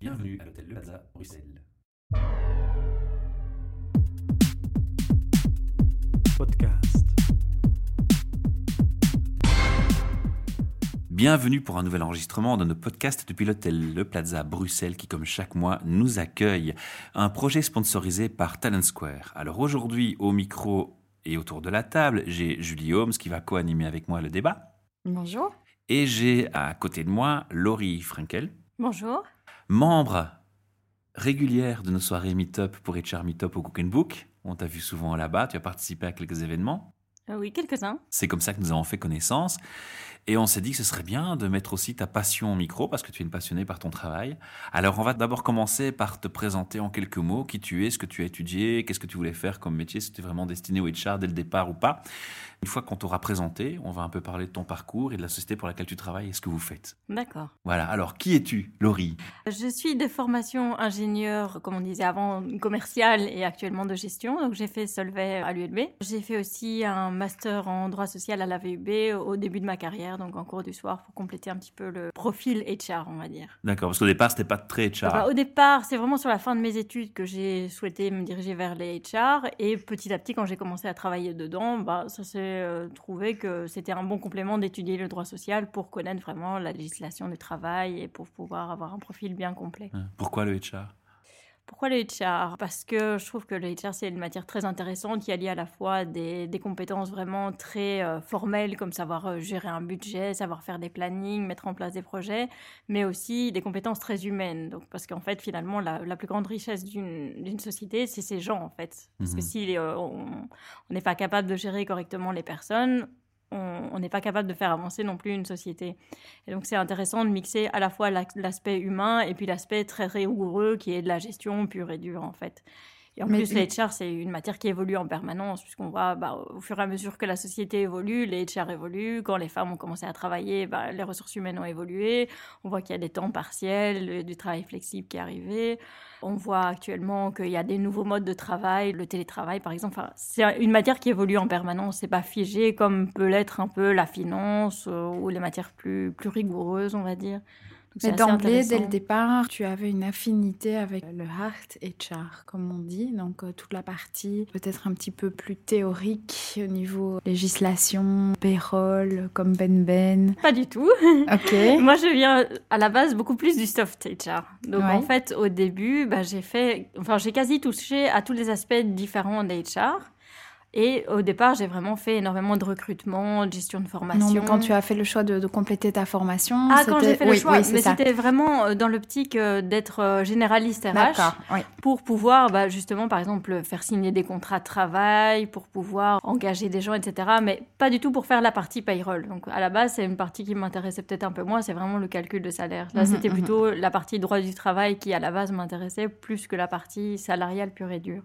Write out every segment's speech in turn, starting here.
Bienvenue à l'hôtel Le Plaza, Bruxelles. Podcast. Bienvenue pour un nouvel enregistrement de nos podcasts depuis l'hôtel Le Plaza Bruxelles qui, comme chaque mois, nous accueille. Un projet sponsorisé par Talent Square. Alors aujourd'hui, au micro et autour de la table, j'ai Julie Holmes qui va co-animer avec moi le débat. Bonjour. Et j'ai à côté de moi Laurie Frankel, Bonjour. Membre régulière de nos soirées Meetup pour HR Meetup au Cook Book. On t'a vu souvent là-bas, tu as participé à quelques événements. Euh, oui, quelques-uns. C'est comme ça que nous avons fait connaissance. Et on s'est dit que ce serait bien de mettre aussi ta passion au micro, parce que tu es une passionnée par ton travail. Alors, on va d'abord commencer par te présenter en quelques mots qui tu es, ce que tu as étudié, qu'est-ce que tu voulais faire comme métier, si tu es vraiment destiné au HR dès le départ ou pas. Une fois qu'on t'aura présenté, on va un peu parler de ton parcours et de la société pour laquelle tu travailles et ce que vous faites. D'accord. Voilà. Alors, qui es-tu, Laurie? Je suis de formation ingénieur, comme on disait avant, commercial et actuellement de gestion. Donc, j'ai fait Solvay à l'ULB. J'ai fait aussi un master en droit social à la VUB au début de ma carrière, donc en cours du soir, pour compléter un petit peu le profil HR, on va dire. D'accord, parce qu'au départ, c'était pas très HR. Enfin, au départ, c'est vraiment sur la fin de mes études que j'ai souhaité me diriger vers les HR. Et petit à petit, quand j'ai commencé à travailler dedans, bah, ça s'est euh, trouvé que c'était un bon complément d'étudier le droit social pour connaître vraiment la législation du travail et pour pouvoir avoir un profil bien complet. Pourquoi le HR Pourquoi le HR Parce que je trouve que le HR, c'est une matière très intéressante qui allie à la fois des, des compétences vraiment très euh, formelles, comme savoir euh, gérer un budget, savoir faire des plannings, mettre en place des projets, mais aussi des compétences très humaines. Donc, parce qu'en fait, finalement, la, la plus grande richesse d'une société, c'est ses gens, en fait. Parce que Mhm. si euh, on n'est pas capable de gérer correctement les personnes, on n'est pas capable de faire avancer non plus une société. Et donc c'est intéressant de mixer à la fois l'aspect humain et puis l'aspect très rigoureux qui est de la gestion pure et dure en fait. Et en Mais- plus, les HR, c'est une matière qui évolue en permanence, puisqu'on voit bah, au fur et à mesure que la société évolue, les HR évoluent. Quand les femmes ont commencé à travailler, bah, les ressources humaines ont évolué. On voit qu'il y a des temps partiels, le- du travail flexible qui est arrivé. On voit actuellement qu'il y a des nouveaux modes de travail, le télétravail par exemple. Enfin, c'est une matière qui évolue en permanence, c'est pas figé comme peut l'être un peu la finance euh, ou les matières plus, plus rigoureuses, on va dire. Mais d'emblée, dès le départ, tu avais une affinité avec le hard HR, comme on dit. Donc, euh, toute la partie peut-être un petit peu plus théorique au niveau législation, payroll, comme Ben Ben. Pas du tout. Ok. Moi, je viens à la base beaucoup plus du soft HR. Donc, Ouais. en fait, au début, bah, j'ai fait, enfin, j'ai quasi touché à tous les aspects différents d'HR. Et au départ, j'ai vraiment fait énormément de recrutement, de gestion de formation. Non, mais quand tu as fait le choix de, de compléter ta formation, Ah, quand c'était- j'ai fait le choix, oui, mais c'était vraiment euh, dans l'optique euh, d'être euh, généraliste RH. Oui. pour pouvoir, bah, justement, par exemple, faire signer des contrats de travail, pour pouvoir engager des gens, etc. Mais pas du tout pour faire la partie payroll. Donc, à la base, c'est une partie qui m'intéressait peut-être un peu moins, c'est vraiment le calcul de salaire. Là, Mhm, c'était mhm. plutôt la partie droit du travail qui, à la base, m'intéressait plus que la partie salariale pure et dure.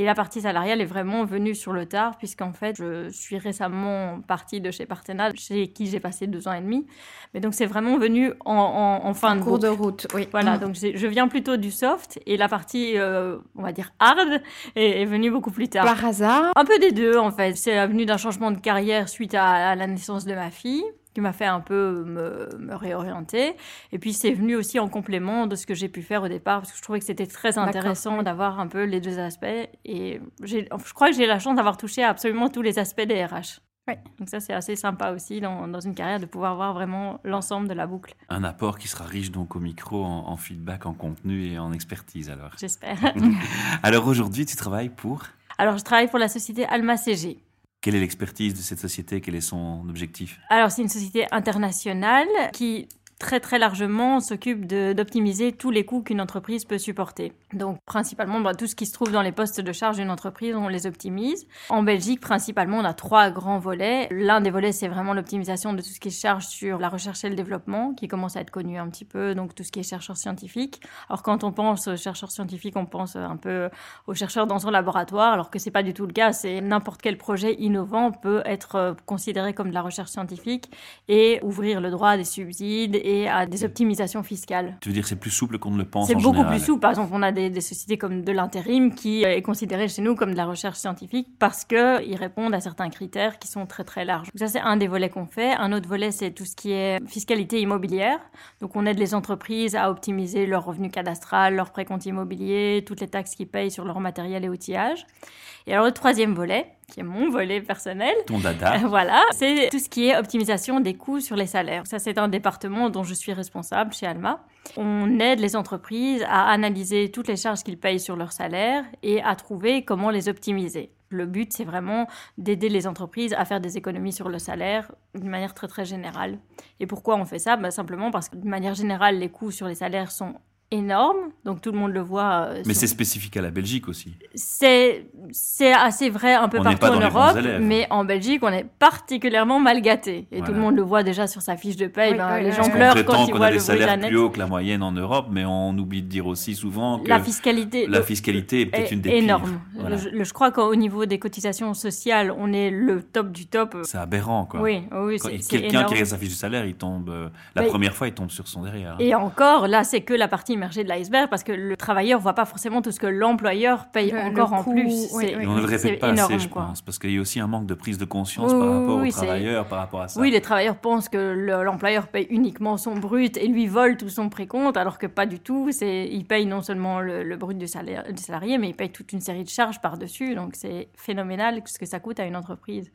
Et la partie salariale est vraiment venue sur le tard, puisqu'en fait, je suis récemment partie de chez Partena, chez qui j'ai passé deux ans et demi. Mais donc, c'est vraiment venu en, en- en fin En de cours boucle. de route, oui. Voilà, Mm. donc je viens plutôt du soft et la partie, euh, on va dire, hard est, est venue beaucoup plus tard. Par hasard, Un peu des deux, en fait. C'est venu d'un changement de carrière suite à, à la naissance de ma fille, qui m'a fait un peu me, me réorienter. Et puis, c'est venu aussi en complément de ce que j'ai pu faire au départ, parce que je trouvais que c'était très intéressant d'avoir un peu les deux aspects. Et je crois que j'ai la chance d'avoir touché à absolument tous les aspects des RH. Oui. Donc ça, c'est assez sympa aussi dans, dans une carrière de pouvoir voir vraiment l'ensemble de la boucle, Un apport qui sera riche donc au micro en, en feedback, en contenu et en expertise alors. j'espère. Alors aujourd'hui, tu travailles pour? Alors, je travaille pour la société Alma CG. Quelle est l'expertise de cette société? Quel est son objectif? Alors, c'est une société internationale qui très très largement s'occupe d'optimiser tous les coûts qu'une entreprise peut supporter. Donc principalement bah, tout ce qui se trouve dans les postes de charge d'une entreprise, on les optimise. En Belgique, principalement, on a trois grands volets. L'un des volets, c'est vraiment l'optimisation de tout ce qui se charge sur la recherche et le développement, qui commence à être connu un petit peu, donc tout ce qui est chercheurs scientifiques. Alors quand on pense aux chercheurs scientifiques, on pense un peu aux chercheurs dans son laboratoire, alors que c'est pas du tout le cas. C'est n'importe quel projet innovant peut être euh, considéré comme de la recherche scientifique et ouvrir le droit à des subsides et à des optimisations fiscales. Tu veux dire c'est plus souple qu'on ne le pense C'est beaucoup général. plus souple. Par exemple, on a des, des sociétés comme de l'intérim qui est considéré chez nous comme de la recherche scientifique parce qu'ils répondent à certains critères qui sont très très larges. Donc ça, c'est un des volets qu'on fait. Un autre volet, c'est tout ce qui est fiscalité immobilière. Donc on aide les entreprises à optimiser leur revenu cadastral, leur précompte immobilier, toutes les taxes qu'ils payent sur leur matériel et outillage. Et alors le troisième volet, qui est mon volet personnel, Ton dada. voilà, c'est tout ce qui est optimisation des coûts sur les salaires. Ça, c'est un département dont je suis responsable chez Alma. On aide les entreprises à analyser toutes les charges qu'ils payent sur leur salaire et à trouver comment les optimiser. Le but, c'est vraiment d'aider les entreprises à faire des économies sur le salaire d'une manière très très générale. Et pourquoi on fait ça? Bah, Simplement parce que d'une manière générale, les coûts sur les salaires sont énormes, donc tout le monde le voit. euh, Mais sur- c'est spécifique à la Belgique aussi. c'est c'est assez vrai un peu On partout en Europe, mais en Belgique, on est particulièrement mal gâté. Et tout le monde le voit déjà sur sa fiche de paye. Oui, ben, oui, les oui. gens pleurent quand ils qu'on voient a le des de la salaires plus hauts que la moyenne en Europe, mais on oublie de dire aussi souvent que La fiscalité la le- fiscalité est peut-être est une des énorme. pires. Voilà. Le- le- je crois qu'au niveau des cotisations sociales, on est le top du top. C'est aberrant, quoi. Oui, oui, Quand- c'est c'est Quelqu'un qui énorme. regarde sa fiche de salaire, il tombe. euh, la Mais- première fois, il tombe sur son derrière. Et encore, là, c'est que la partie immergée de l'iceberg parce que le travailleur voit pas forcément tout ce que l'employeur paye Le- encore le en coût, plus. oui, C'est- oui. Et on ne le répète pas énorme, assez, je quoi. pense, parce qu'il y a aussi un manque de prise de conscience Oui, par rapport oui, aux travailleurs, par rapport à ça. Oui, les travailleurs pensent que le- l'employeur paye uniquement son brut et lui vole tout son précompte, alors que pas du tout. C'est, il paye non seulement le, le brut du, salaire, du salarié, mais il paye toute une série de charges par-dessus. Donc c'est phénoménal ce que ça coûte à une entreprise.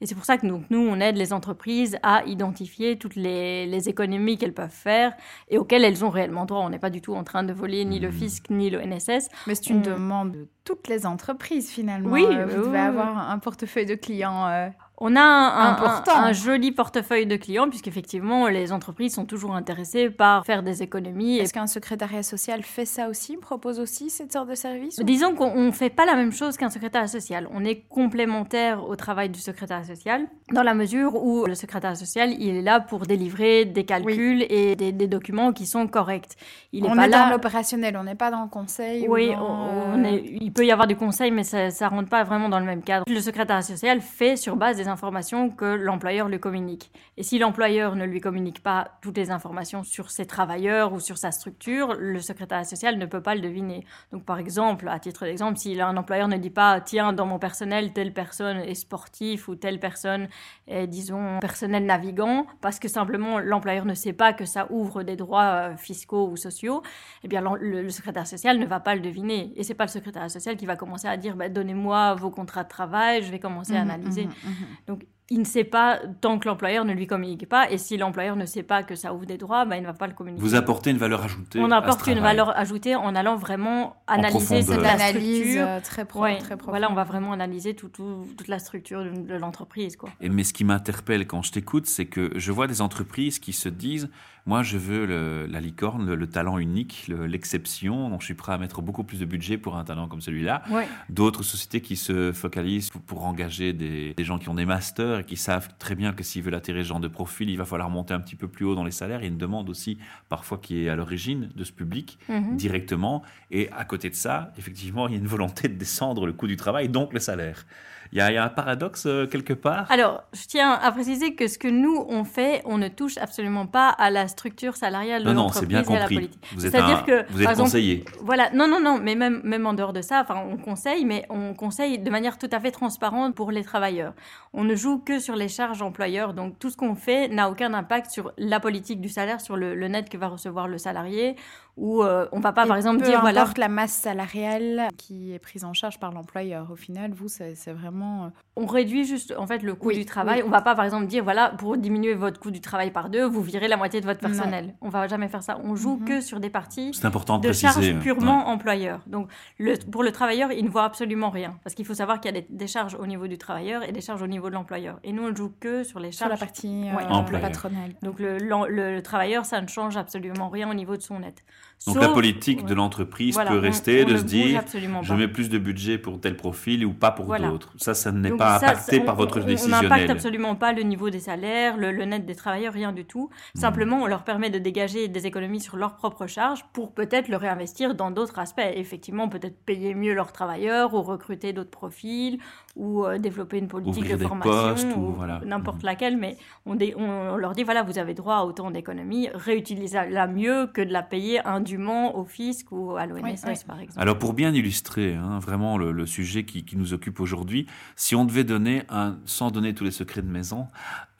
Et c'est pour ça que donc, nous, on aide les entreprises à identifier toutes les, les économies qu'elles peuvent faire et auxquelles elles ont réellement droit. On n'est pas du tout en train de voler ni le Mhm. fisc ni le NSS. Mais c'est une On- demande de toutes les entreprises finalement. Oui, Euh, vous oui, devez oui. avoir un portefeuille de clients. euh, On a un, un- Important. un- un joli portefeuille de clients, puisqu'effectivement, les entreprises sont toujours intéressées par faire des économies. Est-ce qu'un secrétariat social fait ça aussi, propose aussi cette sorte de service ou- Disons qu'on ne fait pas la même chose qu'un secrétaire social. On est complémentaire au travail du secrétaire social, dans la mesure où le secrétaire social, il est là pour délivrer des calculs et des, des documents qui sont corrects. Il est On pas est là. dans l'opérationnel, on n'est pas dans le conseil. ou Oui, dans, on- on euh, est- il peut y avoir du conseil, mais ça ne rentre pas vraiment dans le même cadre. Le secrétaire social fait sur base des informations que l'employeur lui communique. Et si l'employeur ne lui communique pas toutes les informations sur ses travailleurs ou sur sa structure, le secrétaire social ne peut pas le deviner. Donc par exemple, à titre d'exemple, si un employeur ne dit pas, tiens, dans mon personnel, telle personne est sportif ou telle personne est, disons, personnel navigant, parce que simplement l'employeur ne sait pas que ça ouvre des droits euh, fiscaux ou sociaux, eh bien, le, le secrétaire social ne va pas le deviner. Et c'est pas le secrétaire social qui va commencer à dire, bah, donnez-moi vos contrats de travail, je vais commencer à mhm, analyser. mhm, mhm. Donc, il ne sait pas tant que l'employeur ne lui communique pas. Et si l'employeur ne sait pas que ça ouvre des droits, bah, il ne va pas le communiquer. Vous apportez une valeur ajoutée. On apporte une valeur ajoutée en allant vraiment analyser cette Cette analyse structure. euh, très, pro Ouais, très profonde. voilà, on va vraiment analyser tout- tout- toute la structure de, de l'entreprise. quoi. Et, mais ce qui m'interpelle quand je t'écoute, c'est que je vois des entreprises qui se disent Moi, je veux le- la licorne, le, le talent unique, le- l'exception, donc je suis prêt à mettre beaucoup plus de budget pour un talent comme celui-là. Ouais. D'autres sociétés qui se focalisent pour, pour engager des, des gens qui ont des masters et qui savent très bien que s'ils veulent attirer ce genre de profil, il va falloir monter un petit peu plus haut dans les salaires. Il y a une demande aussi, parfois, qui est à l'origine de ce public Mhm. directement. Et à côté de ça, effectivement, il y a une volonté de descendre le coût du travail, donc le salaire. Il y a, il y a un paradoxe euh, quelque part. Alors, je tiens à préciser que ce que nous, on fait, on ne touche absolument pas à la structure salariale de non, non, c'est l'entreprise bien et à la compris. politique. Vous êtes, C'est-à-dire un- que, vous êtes exemple, conseiller. Voilà, non, non, non, mais même, même en dehors de ça, enfin, on conseille, mais on conseille de manière tout à fait transparente pour les travailleurs. On ne joue que sur les charges employeurs, donc tout ce qu'on fait n'a aucun impact sur la politique du salaire, sur le, le net que va recevoir le salarié, ou euh, on va pas, Et par exemple, peu dire, voilà, importe la masse salariale qui est prise en charge par l'employeur. Au final, vous, c'est c'est vraiment... euh, on réduit juste, en fait, le coût Oui, du travail. oui. On va pas, par exemple, dire, voilà, pour diminuer votre coût du travail par deux, vous virez la moitié de votre Non. personnel. On va jamais faire ça. On joue Mhm. que sur des parties C'est important de, charges purement employeurs. Donc, le, pour le travailleur, il ne voit absolument rien. Parce qu'il faut savoir qu'il y a des, des charges au niveau du travailleur et des charges au niveau de l'employeur. Et nous, on ne joue que sur les sur la charges. partie Ouais. euh, Employeur. patronale. Donc, le, l'en- le- le travailleur, ça ne change absolument rien au niveau de son net. Donc Sauf- la politique de ouais. l'entreprise Voilà, peut on- rester on de se dire je mets plus de budget pour tel profil ou pas pour Voilà. d'autres. Ça, ça n'est pas ça, impacté on- par votre on- On décisionnel. n'impacte absolument pas le niveau des salaires, le, le net des travailleurs, rien du tout. Hmm. Simplement, on leur permet de dégager des économies sur leurs propres charges pour peut-être le réinvestir dans d'autres aspects. Effectivement, peut-être payer mieux leurs travailleurs ou recruter d'autres profils ou euh, développer une politique Ouvrir de des formation postes ou ou voilà. n'importe Mhm. laquelle, mais on, dé- on- on leur dit voilà, vous avez droit à autant d'économies, réutilisez-la mieux que de la payer indûment au fisc ou à l'ONSS Oui, oui. par exemple. Alors pour bien illustrer hein, vraiment le, le sujet qui, qui nous occupe aujourd'hui, si on devait donner, un, sans donner tous les secrets de maison,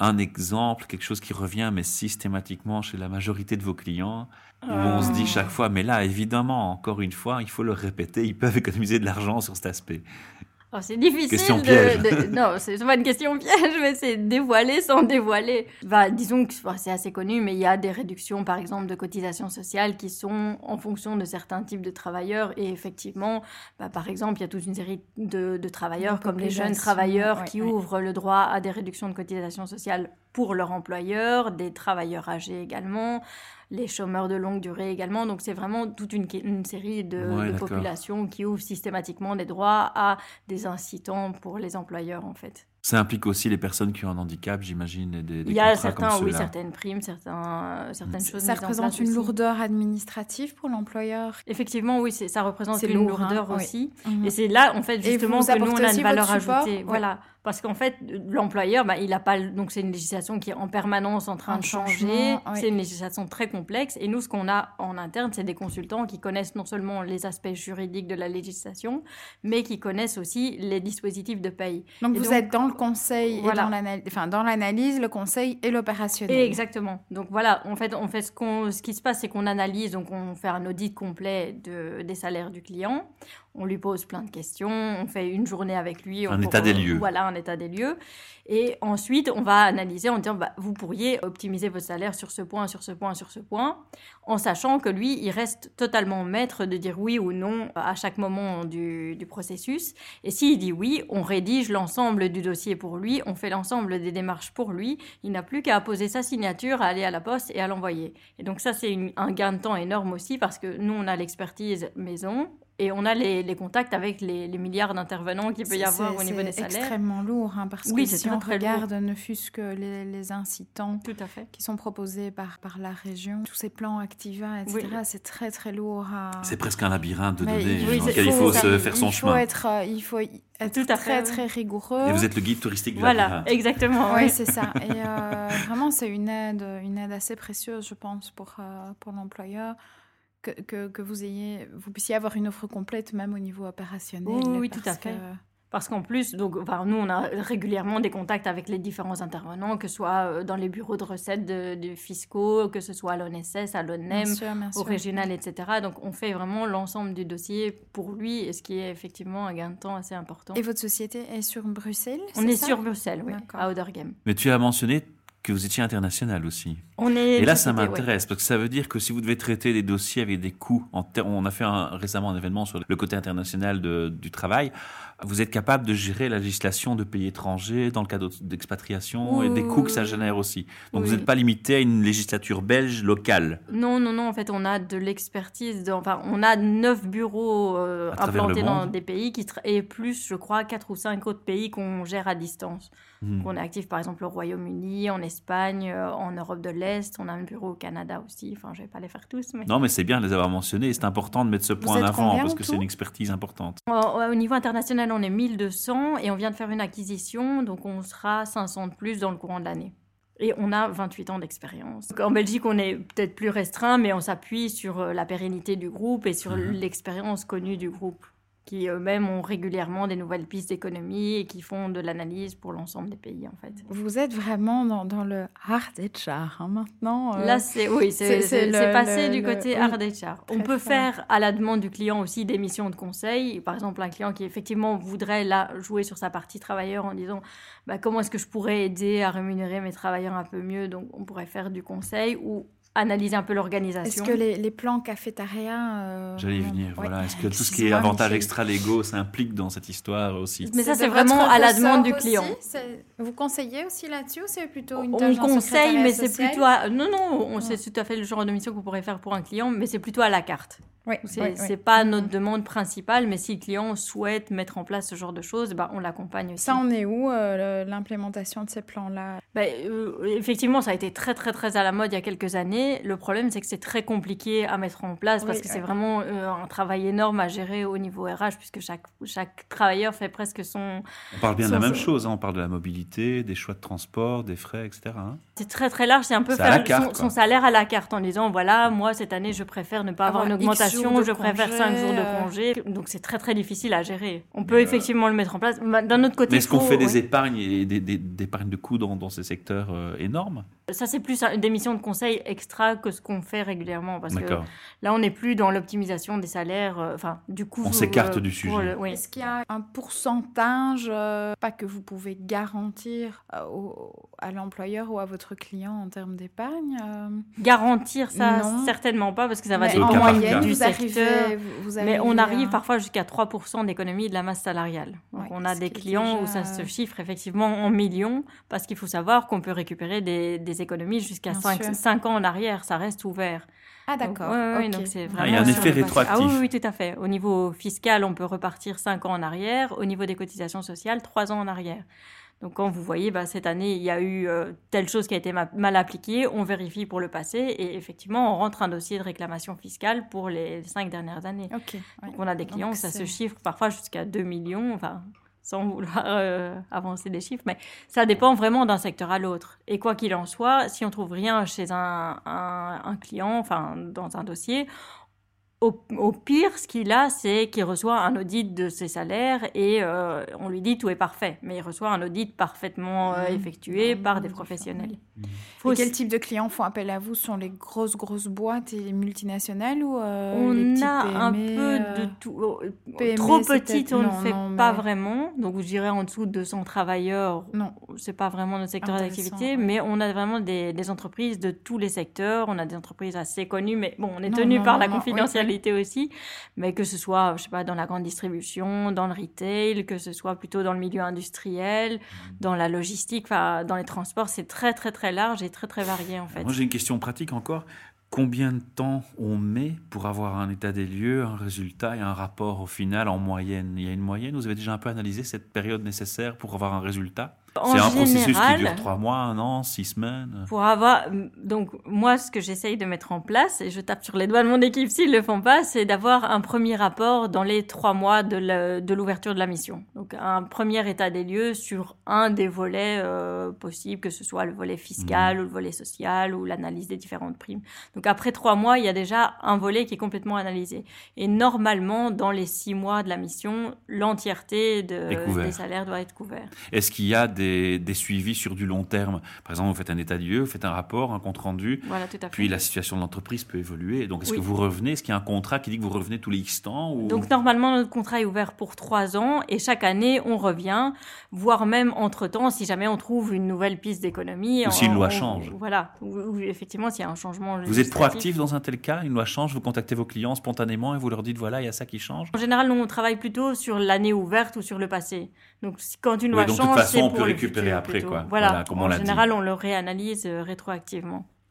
un exemple, quelque chose qui revient mais systématiquement chez la majorité de vos clients, où on se dit chaque fois, mais là évidemment, encore une fois, il faut le répéter, ils peuvent économiser de l'argent sur cet aspect. Alors, c'est difficile Question de, piège. de- Non, c'est pas une question piège, mais c'est dévoiler sans dévoiler. Bah, disons que bah, c'est assez connu, mais il y a des réductions, par exemple, de cotisations sociales qui sont en fonction de certains types de travailleurs. Et effectivement, bah, par exemple, il y a toute une série de, de travailleurs, comme les jeunes travailleurs, ouais, qui ouais. ouvrent le droit à des réductions de cotisations sociales pour leur employeur, des travailleurs âgés également, les chômeurs de longue durée également. Donc, c'est vraiment toute une, une série de, Ouais, de d'accord. populations qui ouvrent systématiquement des droits à des incitants pour les employeurs en fait. Ça implique aussi les personnes qui ont un handicap, j'imagine, et des, des Il y a certains, oui, certaines primes, certains, certaines choses. Ça représente une aussi. lourdeur administrative pour l'employeur? Effectivement, oui, ça représente une lourd, hein, lourdeur oui. aussi. Mhm. Et c'est là, en fait, justement, que nous, on a une valeur ajoutée. ouais. Voilà. Parce qu'en fait, l'employeur, bah, il a pas. Donc, c'est une législation qui est en permanence en train Un de changer. oui. C'est une législation très complexe. Et nous, ce qu'on a en interne, c'est des consultants qui connaissent non seulement les aspects juridiques de la législation, mais qui connaissent aussi les dispositifs de paye. Donc Et vous donc- êtes dans le conseil Voilà. et dans l'analyse, enfin dans l'analyse, le conseil et l'opérationnel. Exactement. Donc voilà, en fait, on fait ce, qu'on, ce qui se passe, c'est qu'on analyse, donc on fait un audit complet de, des salaires du client. On lui pose plein de questions, on fait une journée avec lui. Un état des lieux. Voilà, un état des lieux. Et ensuite, on va analyser en disant, bah, vous pourriez optimiser votre salaire sur ce point, sur ce point, sur ce point, en sachant que lui, il reste totalement maître de dire oui ou non à chaque moment du, du processus. Et s'il dit oui, on rédige l'ensemble du dossier pour lui, on fait l'ensemble des démarches pour lui. Il n'a plus qu'à poser sa signature, à aller à la poste et à l'envoyer. Et donc ça, c'est un gain de temps énorme aussi parce que nous, on a l'expertise maison. Et on a les, les contacts avec les, les milliards d'intervenants qu'il peut y C'est- avoir au c'est niveau des salaires. extrêmement lourd, hein, parce Oui, que c'est si on très regarde ne fût-ce que les, les incitants Tout à fait. qui sont proposés par, par la région, tous ces plans Activa, etc., Oui. c'est très très lourd à... C'est presque un labyrinthe de Mais données il- dans lequel c'est- il faut se faire son il faut chemin. Être, euh, il faut être Tout à très fait, très rigoureux. Et vous êtes le guide touristique du Voilà, labyrinthe. exactement. Oui, oui. c'est ça. Et euh, vraiment, c'est une aide, une aide assez précieuse, je pense, pour, euh, pour l'employeur. Que, que, que vous ayez, vous puissiez avoir une offre complète, même au niveau opérationnel. Oui, oui, tout à fait. que- Parce qu'en plus, donc, enfin, nous, on a régulièrement des contacts avec les différents intervenants, que ce soit euh, dans les bureaux de recettes de, de fiscaux, que ce soit à l'ONSS, à l'ONEM, au régional, etc. Donc, on fait vraiment l'ensemble du dossier pour lui, et ce qui est effectivement un gain de temps assez important. Et votre société est sur Bruxelles on est ça? sur Bruxelles, oui, à Oudergem. Mais tu as mentionné que vous étiez international aussi. On est Et là, ça ouais. m'intéresse parce que ça veut dire que si vous devez traiter des dossiers avec des coûts, en on a fait un- récemment un événement sur le côté international de- du travail, vous êtes capable de gérer la législation de pays étrangers dans le cadre d'expatriation et des coûts que ça génère aussi. Donc Oui. vous n'êtes pas limité à une législature belge locale. Non, non, non, en fait, on a de l'expertise. Enfin, on a neuf bureaux euh, implantés dans des pays qui et plus, je crois, quatre ou cinq autres pays qu'on gère à distance. Hmm. On est actif, par exemple, au Royaume-Uni, en Espagne, euh, en Europe de l'Est. On a un bureau au Canada aussi. Enfin, je vais pas les faire tous, mais Non, mais c'est bien de les avoir mentionnés. C'est important de mettre ce point en avant parce en que c'est une expertise importante. Au, au niveau international, on est 1200 et on vient de faire une acquisition, donc on sera 500 de plus dans le courant de l'année. Et on a 28 ans d'expérience. En Belgique, on est peut-être plus restreint, mais on s'appuie sur euh, la pérennité du groupe et sur Mhm. l'expérience connue du groupe, qui eux-mêmes ont régulièrement des nouvelles pistes d'économie et qui font de l'analyse pour l'ensemble des pays, en fait. Vous êtes vraiment dans, dans le hard HR hein, maintenant. euh, Là, c'est oui, c'est passé le- du côté hard HR. On peut fort. faire à la demande du client aussi des missions de conseil. Par exemple, un client qui effectivement voudrait là jouer sur sa partie travailleur en disant bah, comment est-ce que je pourrais aider à rémunérer mes travailleurs un peu mieux? Donc, on pourrait faire du conseil ou analyser un peu Est-ce l'organisation. que les, les plans cafétéria. euh, J'allais y venir. Voilà. Est-ce que tout ce qui est Michel. extra-légaux s'implique dans cette histoire aussi Mais ça, c'est vraiment à la demande du client. Vous conseillez aussi là-dessus ou c'est plutôt une On conseille, mais c'est plutôt à... Non, non, on Ouais. c'est tout à fait le genre de mission qu'on pourrait faire pour un client, mais c'est plutôt à la carte. Oui, C'est oui, oui. c'est pas Mhm. notre demande principale, mais si le client souhaite mettre en place ce genre de choses, bah, on l'accompagne aussi. Ça, on est où, euh, l'implémentation de ces plans-là? Ben, euh, effectivement, ça a été très très très à la mode il y a quelques années. Le problème, c'est que c'est très compliqué à mettre en place parce que c'est vraiment euh, un travail énorme à gérer au niveau RH puisque chaque, chaque travailleur fait presque son... On parle bien de la même chose, hein, on parle de la mobilité, des choix de transport, des frais, etc. hein. C'est très très large, c'est un peu faire carte, son, salaire à la carte en disant, voilà, moi cette année, je préfère ne pas avoir, Avoir une augmentation, je préfère congé, 5 jours de congé. Donc c'est très très difficile à gérer. On peut euh, effectivement le mettre en place. Bah, D'un autre côté, Mais est-ce qu'on fait des épargnes et des, des- d'épargnes de coûts dans, dans ces secteurs euh, énormes? Ça, c'est plus des missions de conseil extra que ce qu'on fait régulièrement. Parce que D'accord. Là, on n'est plus dans l'optimisation des salaires, euh, enfin, du coup. On s'écarte euh, du sujet. le- oui. Est-ce qu'il y a un pourcentage, euh, pas que vous pouvez garantir euh, au- à l'employeur ou à votre client en termes d'épargne euh, Garantir ça, Non. certainement pas, parce que ça va dépendre du secteur. vous, Mais on arrive à- parfois jusqu'à 3% d'économie de la masse salariale. Donc Ouais, on a des clients où ça se chiffre effectivement en millions, parce qu'il faut savoir qu'on peut récupérer des, des économies jusqu'à Bien 5, sûr. ans en arrière, ça reste ouvert. Ah Donc, d'accord. ouais, ouais, Ah, il y a un vraiment effet passé. Ah rétroactif. oui, oui, tout à fait. Au niveau fiscal, on peut repartir 5 ans en arrière. Au niveau des cotisations sociales, 3 ans en arrière. Donc quand vous voyez, bah, cette année, il y a eu euh, telle chose qui a été ma- mal appliquée, on vérifie pour le passé et effectivement, on rentre un dossier de réclamation fiscale pour les 5 dernières années. Ouais. Donc on a des clients ça se chiffre parfois jusqu'à 2 millions, enfin sans vouloir euh, avancer des chiffres, mais ça dépend vraiment d'un secteur à l'autre. Et quoi qu'il en soit, si on trouve rien chez un, un- un client, enfin dans un dossier, au, au pire, ce qu'il a, c'est qu'il reçoit un audit de ses salaires et euh, on lui dit tout est parfait, mais il reçoit un audit parfaitement euh, Mhm. effectué Mhm, par des différent, professionnels. Faut Et quel type de clients font appel à vous? Ce sont les grosses grosses boîtes et les multinationales ou euh, On les a un PME, peu de tout. PME, Trop c'est petite, on ne fait non, pas mais- vraiment. Donc, je dirais en dessous de 200 travailleurs, Non. c'est pas vraiment notre secteur d'activité. ouais. Mais on a vraiment des, des entreprises de tous les secteurs. On a des entreprises assez connues, mais bon, on est Non, tenu non, par non, la non, oui, aussi. Mais que ce soit, je sais pas, dans la grande distribution, dans le retail, que ce soit plutôt dans le milieu industriel, dans la logistique, dans les transports, c'est très, très, très large et très, très varié en fait. Moi, j'ai une question pratique encore. Combien de temps on met pour avoir un état des lieux, un résultat et un rapport au final en moyenne? Il y a une moyenne? Vous avez déjà un peu analysé cette période nécessaire pour avoir un résultat? C'est un processus qui dure trois mois, un an, six semaines Pour avoir, donc moi, ce que j'essaye de mettre en place, et je tape sur les doigts de mon équipe s'ils le font pas, c'est d'avoir un premier rapport dans les trois mois de l'ouverture de la mission. Donc un premier état des lieux sur un des volets euh, possibles, que ce soit le volet fiscal ou le volet social ou l'analyse des différentes primes. Donc après trois mois, il y a déjà un volet qui est complètement analysé. Et normalement, dans les six mois de la mission, l'entièreté de, des salaires doit être couvert. Est-ce qu'il y a des, des suivis sur du long terme Par exemple, vous faites un état des lieux, vous faites un rapport, un compte rendu, Voilà, tout à fait. puis la situation de l'entreprise peut évoluer. Donc, est-ce Oui. que vous revenez? Est-ce qu'il y a un contrat qui dit que vous revenez tous les X temps ou... Donc normalement notre contrat est ouvert pour trois ans et chaque année on revient, voire même entre temps si jamais on trouve une nouvelle piste d'économie. Ou si une loi on- change. Voilà, ou, effectivement s'il y a un changement. Vous êtes proactif dans un tel cas? Une loi change, vous contactez vos clients spontanément et vous leur dites voilà, il y a ça qui change? En général, nous on travaille plutôt sur l'année ouverte ou sur le passé. Donc si- quand une Oui, loi donc, de toute change, façon, c'est on peut récupérer après, quoi. Voilà, Voilà, on en dit. général on le réanalyse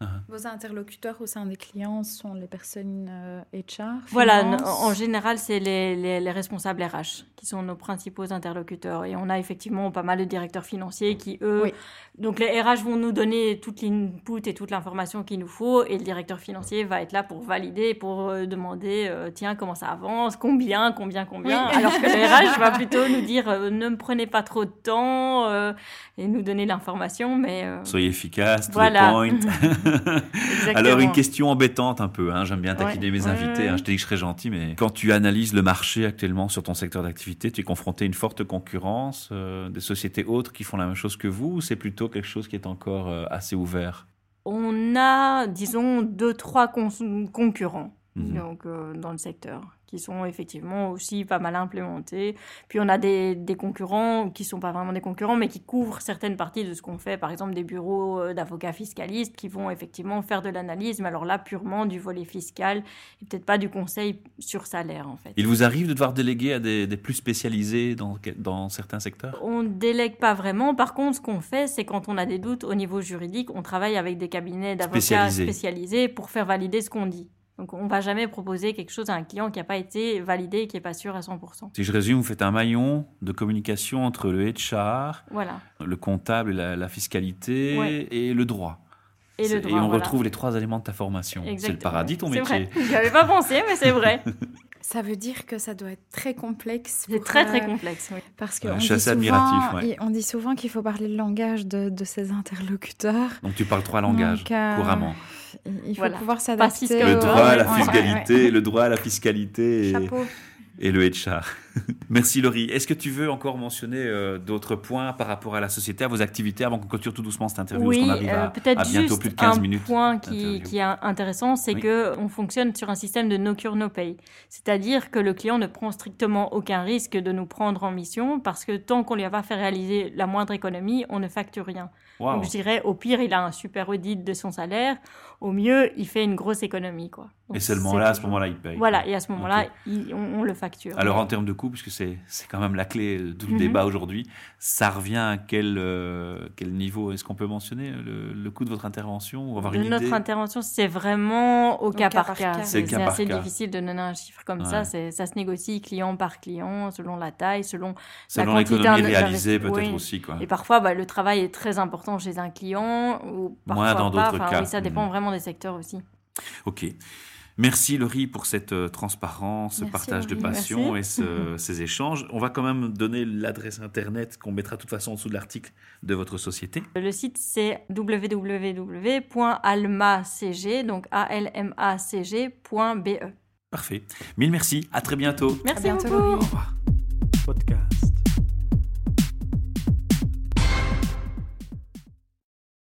rétroactivement. Vos interlocuteurs au sein des clients sont les personnes euh, HR Voilà, en général, c'est les, les- les responsables RH qui sont nos principaux interlocuteurs. Et on a effectivement pas mal de directeurs financiers qui, eux, Oui. donc les RH vont nous donner toute l'input et toute l'information qu'il nous faut. Et le directeur financier va être là pour valider, pour euh, demander, euh, tiens, comment ça avance, combien, combien, combien. Oui? Alors que le RH va plutôt nous dire, euh, ne me prenez pas trop de temps euh, et nous donner l'information. Mais euh, Soyez efficace, to Voilà. the point. Alors une question embêtante un peu, hein, j'aime bien taquiner Ouais. mes Ouais, invités, hein, je t'ai dit que je serais gentil, mais quand tu analyses le marché actuellement sur ton secteur d'activité, tu es confronté à une forte concurrence euh, des sociétés autres qui font la même chose que vous ou c'est plutôt quelque chose qui est encore euh, assez ouvert? On a, disons, deux, trois cons- concurrents Mhm. donc, euh, dans le secteur qui sont effectivement aussi pas mal implémentés. Puis on a des, des concurrents qui sont pas vraiment des concurrents, mais qui couvrent certaines parties de ce qu'on fait. Par exemple, des bureaux euh, d'avocats fiscalistes qui vont effectivement faire de l'analyse, mais alors là, purement du volet fiscal et peut-être pas du conseil sur salaire, en fait. Il vous arrive de devoir déléguer à des, des plus spécialisés dans, dans certains secteurs? On délègue pas vraiment. Par contre, ce qu'on fait, c'est quand on a des doutes au niveau juridique, on travaille avec des cabinets d'avocats spécialisés pour faire valider ce qu'on dit. Donc on va jamais proposer quelque chose à un client qui n'a pas été validé et qui n'est pas sûr à 100%. Si je résume, vous faites un maillon de communication entre le HR, Voilà. le comptable, la, la fiscalité Ouais. et le droit. Et le droit, on voilà. retrouve les trois éléments de ta formation. C'est le paradis ton C'est métier. vrai. J'y avais pas pensé, mais c'est vrai. Ça veut dire que ça doit être très complexe. C'est très très euh, complexe. oui. Parce que Ouais, on je suis dit assez souvent- admiratif, ouais. et On dit souvent qu'il faut parler le langage de, de ses interlocuteurs. Donc tu parles trois langages Donc, euh, couramment. Il faut Voilà. pouvoir s'adapter. Le droit à la ouais, ouais, fiscalité, le droit à la fiscalité et, et le HR. Merci Laurie. Est-ce que tu veux encore mentionner euh, d'autres points par rapport à la société, à vos activités, avant qu'on clôture tout doucement cette interview? Oui, qu'on euh, peut-être juste plus de 15 un minutes. point qui, est intéressant, c'est Oui. que on fonctionne sur un système de no cure no pay, c'est-à-dire que le client ne prend strictement aucun risque de nous prendre en mission parce que tant qu'on lui a pas fait réaliser la moindre économie, on ne facture rien. Donc je dirais, au pire, il a un super audit de son salaire, au mieux, il fait une grosse économie, quoi. Donc, Et seulement là, à ce moment-là, il paye. Voilà, et à ce moment-là, on, on le facture. Alors en termes de puisque c'est c'est quand même la clé de le Mhm. débat aujourd'hui, ça revient à quel, euh, quel niveau? Est-ce qu'on peut mentionner le, le coût de votre intervention ou avoir De une notre idée? intervention, c'est vraiment au, cas, par cas. C'est cas assez cas. difficile de donner un chiffre comme Ouais. ça. C'est- Ça se négocie client par client, selon la taille, selon Selon quantité d'investi- réalisée peut-être oui. aussi. Quoi. Et parfois, bah, le travail est très important chez un client ou parfois Moins dans pas. d'autres Enfin, cas. oui, ça dépend Mhm. vraiment des secteurs aussi. Ok. Merci Laurie pour cette euh, transparence, ce partage de passion Merci. et ce- ces échanges. On va quand même donner l'adresse internet qu'on mettra de toute façon en dessous de l'article de votre société. Le site, c'est www.almacg, donc A-L-M-A-C-G.be. Parfait. Mille merci. À très bientôt. Merci bientôt, beaucoup. Laurie. Au revoir.